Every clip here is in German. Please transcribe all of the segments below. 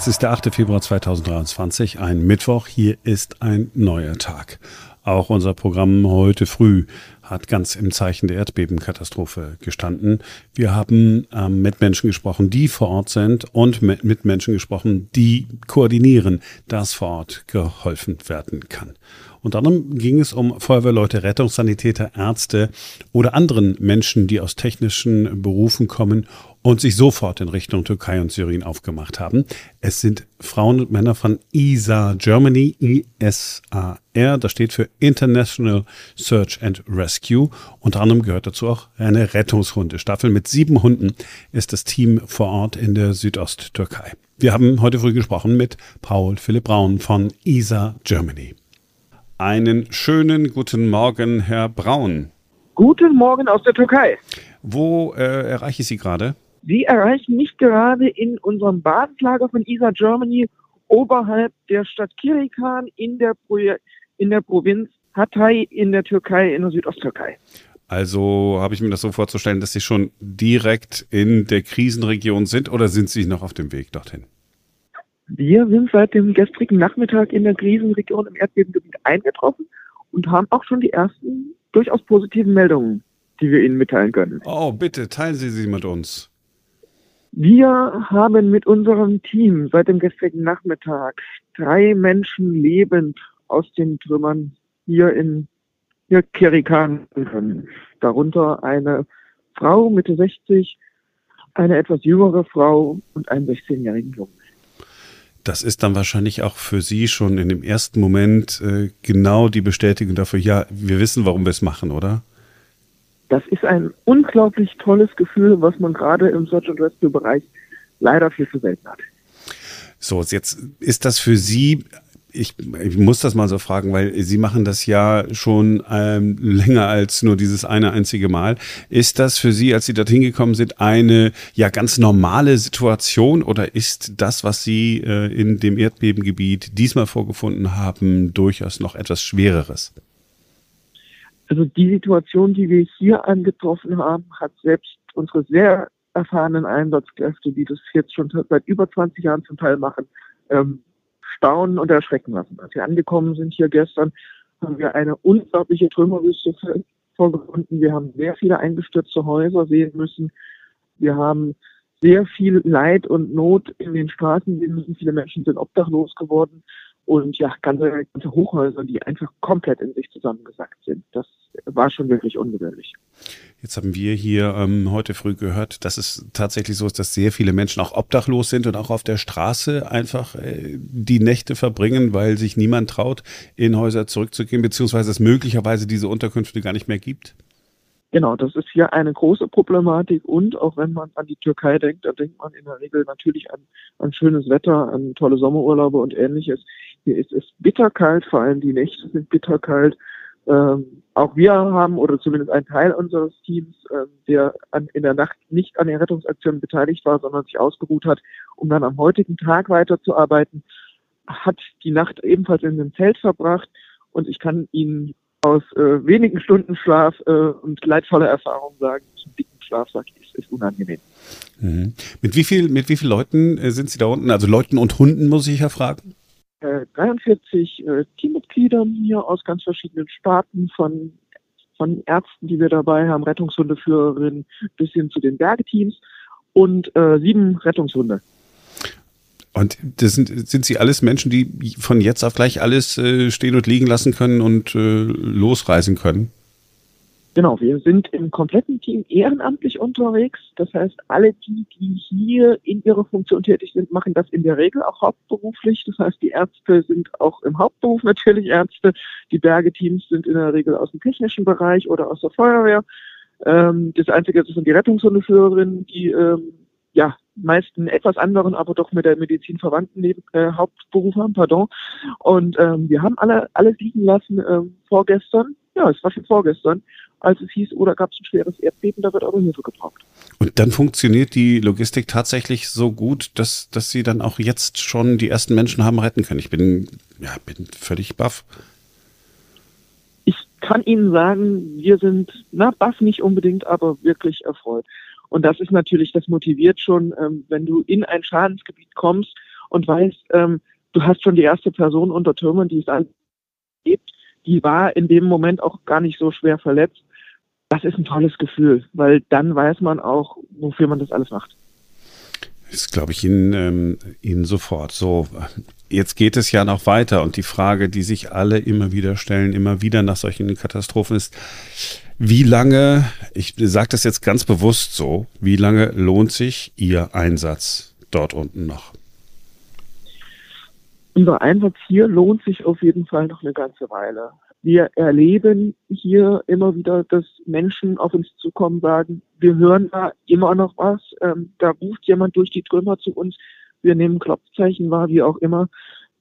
Es ist der 8. Februar 2023, ein Mittwoch. Hier ist ein neuer Tag. Auch unser Programm heute früh hat ganz im Zeichen der Erdbebenkatastrophe gestanden. Wir haben ähm, mit Menschen gesprochen, die vor Ort sind und mit, mit Menschen gesprochen, die koordinieren, dass vor Ort geholfen werden kann. Unter anderem ging es um Feuerwehrleute, Rettungssanitäter, Ärzte oder anderen Menschen, die aus technischen Berufen kommen und sich sofort in Richtung Türkei und Syrien aufgemacht haben. Es sind Frauen und Männer von ISA Germany, ISAR, das steht für International Search and Rescue. Unter anderem gehört dazu auch eine Rettungshundestaffel. Mit sieben Hunden ist das Team vor Ort in der Südosttürkei. Wir haben heute früh gesprochen mit Paul Philipp Braun von ISA Germany. Einen schönen guten Morgen, Herr Braun. Guten Morgen aus der Türkei. Wo äh, erreiche ich Sie gerade? Sie erreichen mich gerade in unserem Basislager von ISA Germany oberhalb der Stadt Kirikan in der, Pro in der Provinz Hatay in der Türkei, in der Südosttürkei. Also habe ich mir das so vorzustellen, dass Sie schon direkt in der Krisenregion sind oder sind Sie noch auf dem Weg dorthin? Wir sind seit dem gestrigen Nachmittag in der Krisenregion im Erdbebengebiet eingetroffen und haben auch schon die ersten durchaus positiven Meldungen, die wir Ihnen mitteilen können. Oh, bitte, teilen Sie sie mit uns. Wir haben mit unserem Team seit dem gestrigen Nachmittag drei Menschen lebend aus den Trümmern hier in hier Kerikan können. Darunter eine Frau Mitte 60, eine etwas jüngere Frau und einen 16-jährigen Jungen. Das ist dann wahrscheinlich auch für Sie schon in dem ersten Moment äh, genau die Bestätigung dafür, ja, wir wissen, warum wir es machen, oder? Das ist ein unglaublich tolles Gefühl, was man gerade im Search and Rescue Bereich leider viel zu selten hat. So, jetzt ist das für Sie ich, ich, muss das mal so fragen, weil Sie machen das ja schon ähm, länger als nur dieses eine einzige Mal. Ist das für Sie, als Sie dorthin gekommen sind, eine ja ganz normale Situation oder ist das, was Sie äh, in dem Erdbebengebiet diesmal vorgefunden haben, durchaus noch etwas Schwereres? Also die Situation, die wir hier angetroffen haben, hat selbst unsere sehr erfahrenen Einsatzkräfte, die das jetzt schon seit über 20 Jahren zum Teil machen, ähm, staunen und erschrecken lassen. Als wir angekommen sind hier gestern, haben wir eine unglaubliche Trümmerwüste vorgefunden. Wir haben sehr viele eingestürzte Häuser sehen müssen. Wir haben sehr viel Leid und Not in den Straßen sehen müssen. Viele Menschen sind obdachlos geworden und ja, ganze, ganze Hochhäuser, die einfach komplett in sich zusammengesackt sind. Das war schon wirklich ungewöhnlich. Jetzt haben wir hier ähm, heute früh gehört, dass es tatsächlich so ist, dass sehr viele Menschen auch obdachlos sind und auch auf der Straße einfach äh, die Nächte verbringen, weil sich niemand traut, in Häuser zurückzugehen, beziehungsweise es möglicherweise diese Unterkünfte gar nicht mehr gibt. Genau, das ist hier eine große Problematik und auch wenn man an die Türkei denkt, da denkt man in der Regel natürlich an, an schönes Wetter, an tolle Sommerurlaube und ähnliches. Hier ist es bitterkalt, vor allem die Nächte sind bitterkalt. Ähm, auch wir haben, oder zumindest ein Teil unseres Teams, äh, der an, in der Nacht nicht an den Rettungsaktionen beteiligt war, sondern sich ausgeruht hat, um dann am heutigen Tag weiterzuarbeiten, hat die Nacht ebenfalls in dem Zelt verbracht. Und ich kann Ihnen aus äh, wenigen Stunden Schlaf äh, und leidvoller Erfahrung sagen, zum dicken Schlafsack ist, ist unangenehm. Mhm. Mit wie viel, mit wie vielen Leuten äh, sind Sie da unten? Also Leuten und Hunden, muss ich ja fragen. 43 äh, Teammitgliedern hier aus ganz verschiedenen Sparten von von Ärzten, die wir dabei haben, Rettungshundeführerinnen bis hin zu den Bergeteams und äh, sieben Rettungshunde. Und das sind, sind sie alles Menschen, die von jetzt auf gleich alles äh, stehen und liegen lassen können und äh, losreisen können? Genau, wir sind im kompletten Team ehrenamtlich unterwegs. Das heißt, alle die, die hier in ihrer Funktion tätig sind, machen das in der Regel auch hauptberuflich. Das heißt, die Ärzte sind auch im Hauptberuf natürlich Ärzte. Die Bergeteams sind in der Regel aus dem technischen Bereich oder aus der Feuerwehr. Ähm, das Einzige das sind die Rettungshundeführerinnen, die ähm, ja meist einen etwas anderen, aber doch mit der Medizin verwandten Neben äh, Hauptberuf haben, pardon. Und ähm, wir haben alle alles liegen lassen ähm, vorgestern. Ja, es war schon vorgestern als es hieß, oder gab es ein schweres Erdbeben, da wird eure Hilfe gebraucht. Und dann funktioniert die Logistik tatsächlich so gut, dass, dass sie dann auch jetzt schon die ersten Menschen haben retten können. Ich bin, ja, bin völlig baff. Ich kann Ihnen sagen, wir sind, na, baff nicht unbedingt, aber wirklich erfreut. Und das ist natürlich, das motiviert schon, ähm, wenn du in ein Schadensgebiet kommst und weißt, ähm, du hast schon die erste Person unter Türmen, die es gibt. Die war in dem Moment auch gar nicht so schwer verletzt. Das ist ein tolles Gefühl, weil dann weiß man auch, wofür man das alles macht. Das glaube ich Ihnen, ähm, Ihnen sofort. So, jetzt geht es ja noch weiter und die Frage, die sich alle immer wieder stellen, immer wieder nach solchen Katastrophen ist, wie lange, ich sage das jetzt ganz bewusst so, wie lange lohnt sich Ihr Einsatz dort unten noch? Unser Einsatz hier lohnt sich auf jeden Fall noch eine ganze Weile. Wir erleben hier immer wieder, dass Menschen auf uns zukommen, sagen, wir hören da immer noch was, ähm, da ruft jemand durch die Trümmer zu uns, wir nehmen Klopfzeichen wahr, wie auch immer.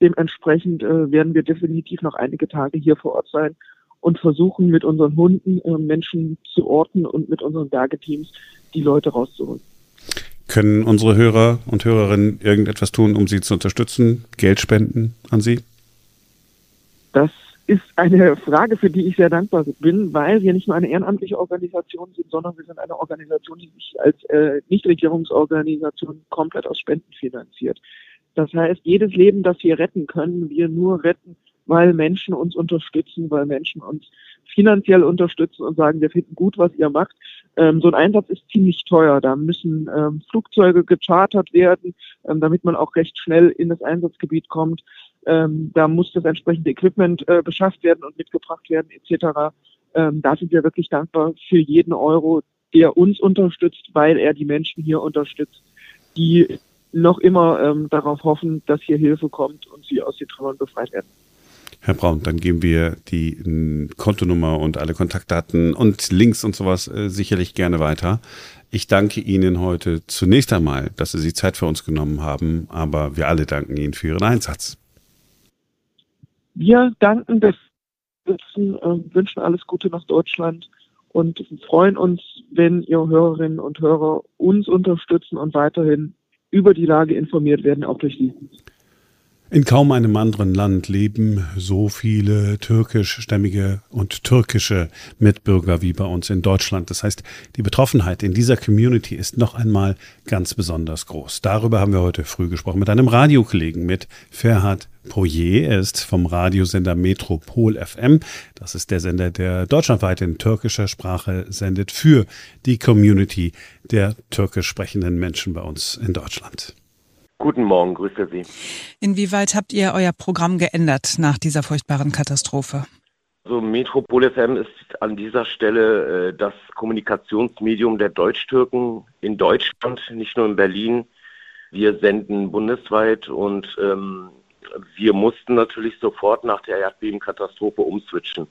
Dementsprechend äh, werden wir definitiv noch einige Tage hier vor Ort sein und versuchen mit unseren Hunden äh, Menschen zu orten und mit unseren Bergeteams die Leute rauszuholen. Können unsere Hörer und Hörerinnen irgendetwas tun, um Sie zu unterstützen? Geld spenden an Sie? Das ist eine Frage, für die ich sehr dankbar bin, weil wir nicht nur eine ehrenamtliche Organisation sind, sondern wir sind eine Organisation, die sich als äh, Nichtregierungsorganisation komplett aus Spenden finanziert. Das heißt, jedes Leben, das wir retten, können wir nur retten, weil Menschen uns unterstützen, weil Menschen uns finanziell unterstützen und sagen, wir finden gut, was ihr macht. Ähm, so ein Einsatz ist ziemlich teuer. Da müssen ähm, Flugzeuge gechartert werden, ähm, damit man auch recht schnell in das Einsatzgebiet kommt. Ähm, da muss das entsprechende Equipment äh, beschafft werden und mitgebracht werden etc. Ähm, da sind wir wirklich dankbar für jeden Euro, der uns unterstützt, weil er die Menschen hier unterstützt, die noch immer ähm, darauf hoffen, dass hier Hilfe kommt und sie aus den Trümmern befreit werden. Herr Braun, dann geben wir die Kontonummer und alle Kontaktdaten und Links und sowas äh, sicherlich gerne weiter. Ich danke Ihnen heute zunächst einmal, dass Sie sich Zeit für uns genommen haben, aber wir alle danken Ihnen für Ihren Einsatz. Wir danken des Sitzen, äh, wünschen alles Gute nach Deutschland und freuen uns, wenn ihr Hörerinnen und Hörer uns unterstützen und weiterhin über die Lage informiert werden, auch durch Sie. In kaum einem anderen Land leben so viele türkischstämmige und türkische Mitbürger wie bei uns in Deutschland. Das heißt, die Betroffenheit in dieser Community ist noch einmal ganz besonders groß. Darüber haben wir heute früh gesprochen mit einem Radiokollegen, mit Ferhat Poyer. Er ist vom Radiosender Metropol FM. Das ist der Sender, der deutschlandweit in türkischer Sprache sendet für die Community der türkisch sprechenden Menschen bei uns in Deutschland. Guten Morgen, grüße Sie. Inwieweit habt ihr euer Programm geändert nach dieser furchtbaren Katastrophe? Also Metropol FM ist an dieser Stelle äh, das Kommunikationsmedium der Deutschtürken in Deutschland, nicht nur in Berlin. Wir senden bundesweit und ähm, wir mussten natürlich sofort nach der Erdbebenkatastrophe umswitchen.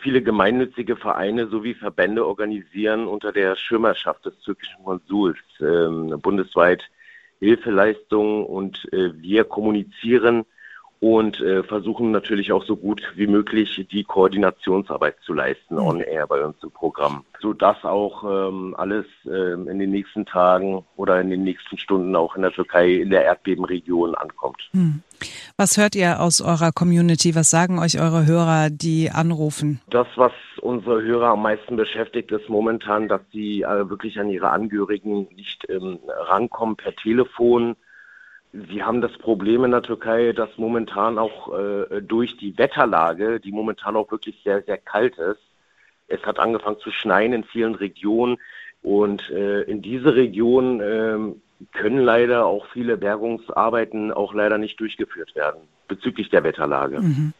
Viele gemeinnützige Vereine sowie Verbände organisieren unter der Schirmerschaft des türkischen Konsuls ähm, bundesweit Hilfeleistungen und äh, wir kommunizieren und äh, versuchen natürlich auch so gut wie möglich die Koordinationsarbeit zu leisten mhm. on air bei uns im Programm, so dass auch ähm, alles ähm, in den nächsten Tagen oder in den nächsten Stunden auch in der Türkei in der Erdbebenregion ankommt. Mhm. Was hört ihr aus eurer Community? Was sagen euch eure Hörer, die anrufen? Das, was unsere Hörer am meisten beschäftigt, ist momentan, dass sie äh, wirklich an ihre Angehörigen nicht ähm, rankommen per Telefon Sie haben das Problem in der Türkei, dass momentan auch äh, durch die Wetterlage, die momentan auch wirklich sehr, sehr kalt ist, es hat angefangen zu schneien in vielen Regionen und äh, in diese Region äh, können leider auch viele Bergungsarbeiten auch leider nicht durchgeführt werden bezüglich der Wetterlage. Mhm.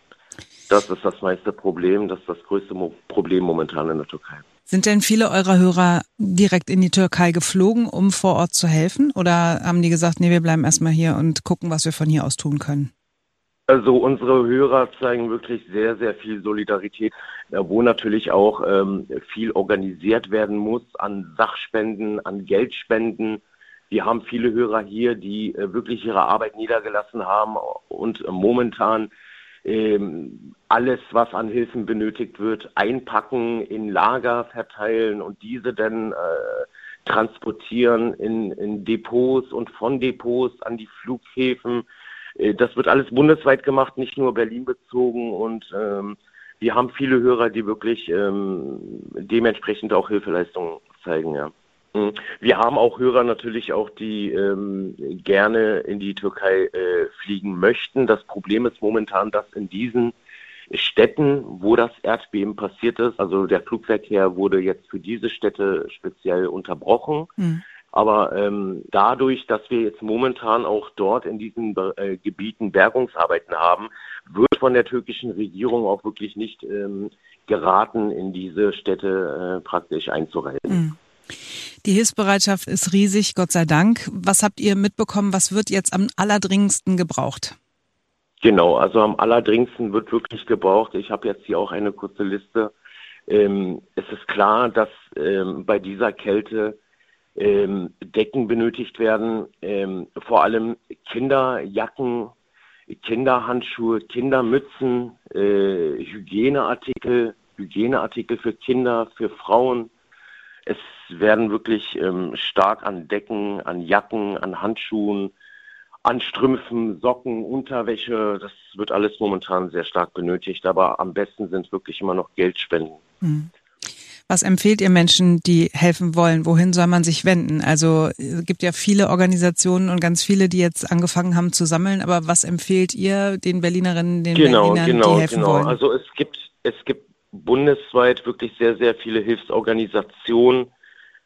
Das ist das meiste Problem, das ist das größte Mo Problem momentan in der Türkei. Sind denn viele eurer Hörer direkt in die Türkei geflogen, um vor Ort zu helfen? Oder haben die gesagt, nee, wir bleiben erstmal hier und gucken, was wir von hier aus tun können? Also unsere Hörer zeigen wirklich sehr, sehr viel Solidarität, wo natürlich auch ähm, viel organisiert werden muss an Sachspenden, an Geldspenden. Wir haben viele Hörer hier, die äh, wirklich ihre Arbeit niedergelassen haben und äh, momentan ähm, alles, was an Hilfen benötigt wird, einpacken, in Lager verteilen und diese dann äh, transportieren in, in Depots und von Depots an die Flughäfen. Äh, das wird alles bundesweit gemacht, nicht nur Berlin bezogen und ähm, wir haben viele Hörer, die wirklich ähm, dementsprechend auch Hilfeleistungen zeigen, ja. Mhm. Wir haben auch Hörer natürlich auch, die ähm, gerne in die Türkei äh, fliegen möchten. Das Problem ist momentan, dass in diesen Städten, wo das Erdbeben passiert ist, also der Flugverkehr wurde jetzt für diese Städte speziell unterbrochen. Mhm. Aber ähm, dadurch, dass wir jetzt momentan auch dort in diesen äh, Gebieten Bergungsarbeiten haben, wird von der türkischen Regierung auch wirklich nicht ähm, geraten, in diese Städte äh, praktisch einzureisen. Mhm. Die Hilfsbereitschaft ist riesig, Gott sei Dank. Was habt ihr mitbekommen? Was wird jetzt am allerdringendsten gebraucht? Genau, also am allerdringendsten wird wirklich gebraucht. Ich habe jetzt hier auch eine kurze Liste. Ähm, es ist klar, dass ähm, bei dieser Kälte ähm, Decken benötigt werden, ähm, vor allem Kinderjacken, Kinderhandschuhe, Kindermützen, äh, Hygieneartikel, Hygieneartikel für Kinder, für Frauen. Es werden wirklich ähm, stark an Decken, an Jacken, an Handschuhen, an Strümpfen, Socken, Unterwäsche, das wird alles momentan sehr stark benötigt, aber am besten sind wirklich immer noch Geldspenden. Mhm. Was empfehlt ihr Menschen, die helfen wollen? Wohin soll man sich wenden? Also es gibt ja viele Organisationen und ganz viele, die jetzt angefangen haben zu sammeln. Aber was empfehlt ihr den Berlinerinnen, den genau, Berlinern, genau, die helfen genau. wollen? Also es gibt es gibt bundesweit wirklich sehr sehr viele Hilfsorganisationen.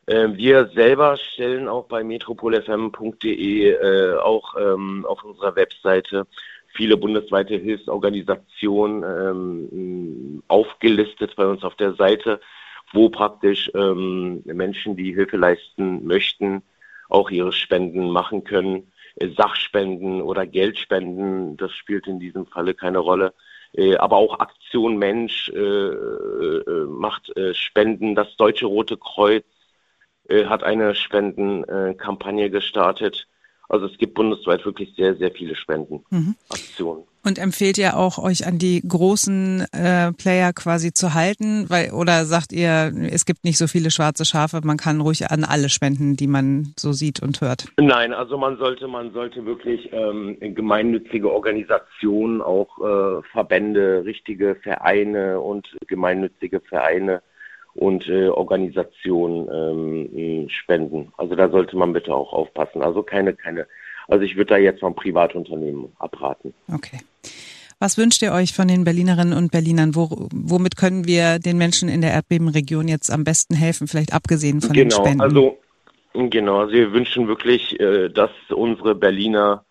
Ähm, wir selber stellen auch bei metropolfm.de äh, auch ähm, auf unserer Webseite viele bundesweite Hilfsorganisationen ähm, aufgelistet bei uns auf der Seite wo praktisch ähm, Menschen, die Hilfe leisten möchten, auch ihre Spenden machen können. Äh, Sachspenden oder Geldspenden, das spielt in diesem Falle keine Rolle. Äh, aber auch Aktion Mensch äh, äh, macht äh, Spenden. Das Deutsche Rote Kreuz äh, hat eine Spendenkampagne gestartet. Also es gibt bundesweit wirklich sehr, sehr viele Spendenaktionen. Mhm. Und empfehlt ihr auch, euch an die großen äh, Player quasi zu halten? Weil, oder sagt ihr, es gibt nicht so viele schwarze Schafe, man kann ruhig an alle spenden, die man so sieht und hört? Nein, also man sollte, man sollte wirklich ähm, gemeinnützige Organisationen, auch äh, Verbände, richtige Vereine und gemeinnützige Vereine und äh, Organisationen ähm, spenden. Also da sollte man bitte auch aufpassen. Also keine, keine also ich würde da jetzt vom Privatunternehmen abraten. Okay. Was wünscht ihr euch von den Berlinerinnen und Berlinern? Wo, womit können wir den Menschen in der Erdbebenregion jetzt am besten helfen, vielleicht abgesehen von genau, den Spenden? Also, genau, also wir wünschen wirklich, äh, dass unsere Berliner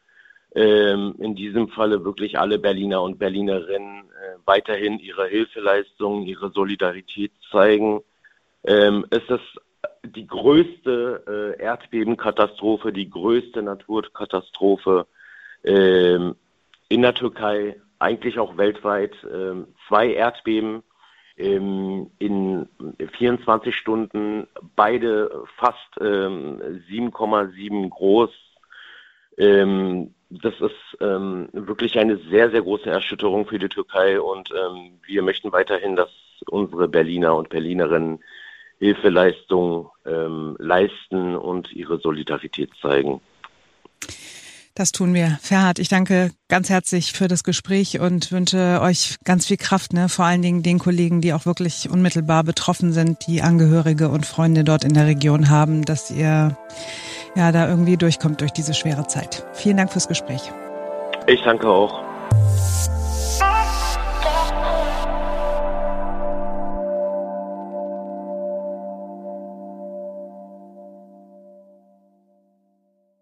ähm, in diesem Falle wirklich alle Berliner und Berlinerinnen äh, weiterhin ihre Hilfeleistungen, ihre Solidarität zeigen. Ähm, es ist die größte äh, Erdbebenkatastrophe, die größte Naturkatastrophe ähm, in der Türkei, eigentlich auch weltweit. Ähm, zwei Erdbeben ähm, in 24 Stunden, beide fast 7,7 ähm, groß. Ähm, das ist ähm, wirklich eine sehr, sehr große Erschütterung für die Türkei und wir möchten weiterhin, dass unsere Berliner und Berlinerinnen Hilfeleistung ähm, leisten und ihre Solidarität zeigen. Das tun wir. Ferhat, ich danke ganz herzlich für das Gespräch und wünsche euch ganz viel Kraft, ne? vor allen Dingen den Kollegen, die auch wirklich unmittelbar betroffen sind, die Angehörige und Freunde dort in der Region haben, dass ihr ja da irgendwie durchkommt durch diese schwere Zeit. Vielen Dank fürs Gespräch. Ich danke auch.